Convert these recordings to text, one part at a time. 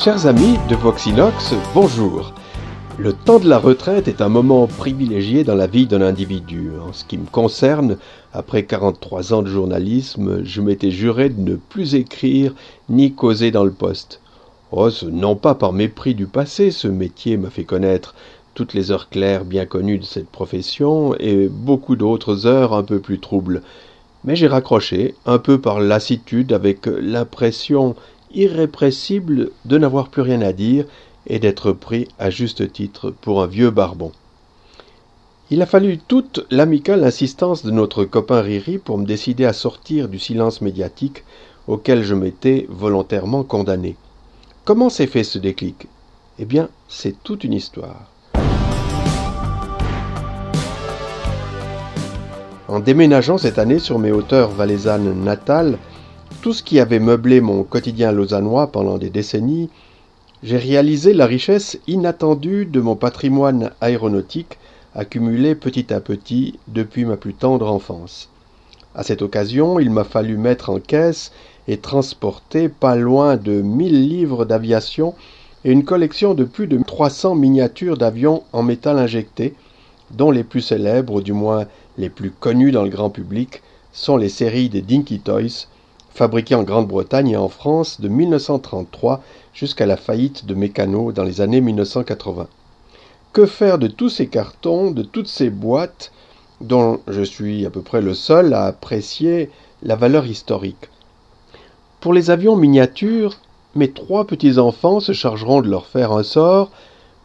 Chers amis de Voxinox, bonjour. Le temps de la retraite est un moment privilégié dans la vie d'un individu. En ce qui me concerne, après 43 ans de journalisme, je m'étais juré de ne plus écrire ni causer dans le poste. Oh, ce non pas par mépris du passé, ce métier m'a fait connaître toutes les heures claires bien connues de cette profession et beaucoup d'autres heures un peu plus troubles. Mais j'ai raccroché, un peu par lassitude, avec l'impression irrépressible de n'avoir plus rien à dire et d'être pris à juste titre pour un vieux barbon. Il a fallu toute l'amicale insistance de notre copain Riri pour me décider à sortir du silence médiatique auquel je m'étais volontairement condamné. Comment s'est fait ce déclic? Eh bien, c'est toute une histoire. En déménageant cette année sur mes hauteurs valaisannes natales, tout ce qui avait meublé mon quotidien lausannois pendant des décennies, j'ai réalisé la richesse inattendue de mon patrimoine aéronautique accumulé petit à petit depuis ma plus tendre enfance. À cette occasion, il m'a fallu mettre en caisse et transporter pas loin de mille livres d'aviation et une collection de plus de 300 miniatures d'avions en métal injecté, dont les plus célèbres, ou du moins les plus connus dans le grand public, sont les séries des Dinky Toys, fabriquées en Grande-Bretagne et en France de 1933 jusqu'à la faillite de Mécano dans les années 1980. Que faire de tous ces cartons, de toutes ces boîtes, dont je suis à peu près le seul à apprécier la valeur historique? Pour les avions miniatures, mes trois petits-enfants se chargeront de leur faire un sort.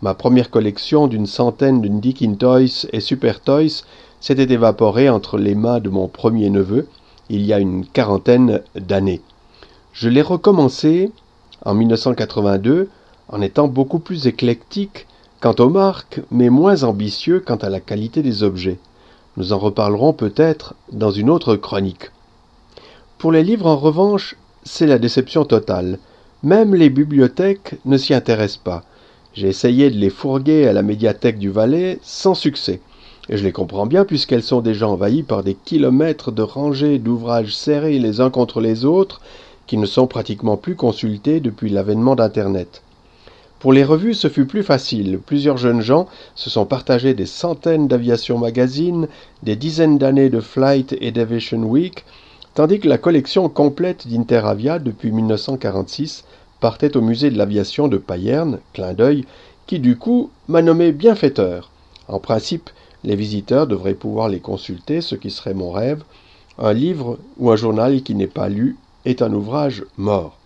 Ma première collection d'une centaine de Dickin Toys et Super Toys s'était évaporée entre les mains de mon premier neveu, il y a une quarantaine d'années. Je l'ai recommencé en 1982 en étant beaucoup plus éclectique quant aux marques, mais moins ambitieux quant à la qualité des objets. Nous en reparlerons peut-être dans une autre chronique. Pour les livres, en revanche, c'est la déception totale. Même les bibliothèques ne s'y intéressent pas. J'ai essayé de les fourguer à la médiathèque du Valais sans succès. Et je les comprends bien puisqu'elles sont déjà envahies par des kilomètres de rangées d'ouvrages serrés les uns contre les autres qui ne sont pratiquement plus consultés depuis l'avènement d'Internet. Pour les revues, ce fut plus facile. Plusieurs jeunes gens se sont partagés des centaines d'aviation magazines, des dizaines d'années de Flight et d'Aviation Week, tandis que la collection complète d'Interavia depuis 1946 partait au musée de l'aviation de Payerne, clin d'œil, qui du coup m'a nommé bienfaiteur. En principe, les visiteurs devraient pouvoir les consulter, ce qui serait mon rêve. Un livre ou un journal qui n'est pas lu est un ouvrage mort.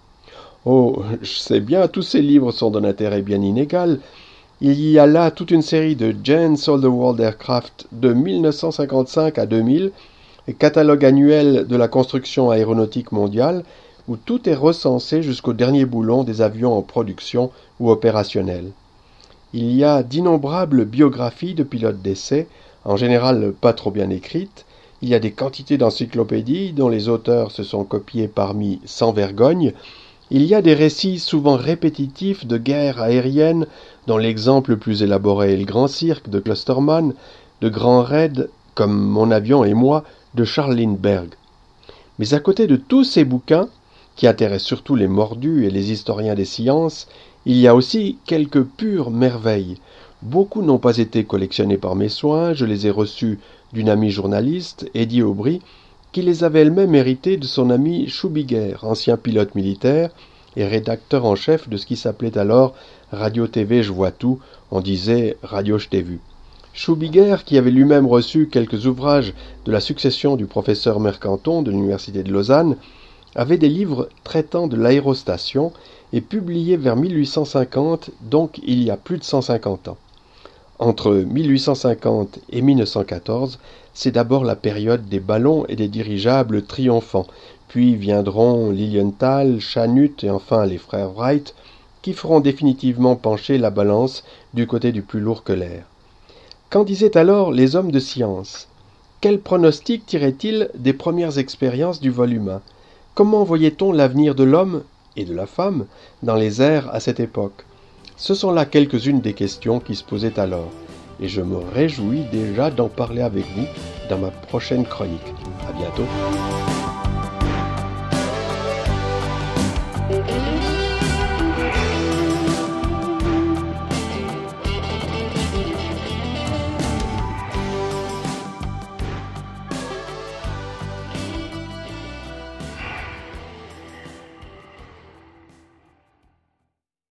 Oh, je sais bien, tous ces livres sont d'un intérêt bien inégal. Il y a là toute une série de Jane World Aircraft de 1955 à 2000, et catalogue annuel de la construction aéronautique mondiale, où tout est recensé jusqu'au dernier boulon des avions en production ou opérationnels. Il y a d'innombrables biographies de pilotes d'essai, en général pas trop bien écrites. Il y a des quantités d'encyclopédies dont les auteurs se sont copiés parmi sans vergogne. Il y a des récits souvent répétitifs de guerres aériennes, dont l'exemple le plus élaboré est le Grand Cirque de Klosterman, de grands raids comme Mon avion et moi de Charles Lindbergh. Mais à côté de tous ces bouquins, qui intéressent surtout les mordus et les historiens des sciences, il y a aussi quelques pures merveilles. Beaucoup n'ont pas été collectionnés par mes soins, je les ai reçus d'une amie journaliste, Eddie Aubry, qui les avait elle-même hérités de son ami Schubiguer, ancien pilote militaire et rédacteur en chef de ce qui s'appelait alors Radio-TV Je vois tout, on disait Radio Je t'ai vu. Schubiguer, qui avait lui-même reçu quelques ouvrages de la succession du professeur Mercanton de l'Université de Lausanne, avait des livres traitant de l'aérostation et publié vers 1850, donc il y a plus de 150 ans. Entre 1850 et 1914, c'est d'abord la période des ballons et des dirigeables triomphants, puis viendront Lilienthal, Chanut et enfin les frères Wright, qui feront définitivement pencher la balance du côté du plus lourd que l'air. Qu'en disaient alors les hommes de science? Quel pronostic tiraient-ils des premières expériences du vol humain? Comment voyait-on l'avenir de l'homme et de la femme dans les airs à cette époque? Ce sont là quelques-unes des questions qui se posaient alors, et je me réjouis déjà d'en parler avec vous dans ma prochaine chronique. À bientôt.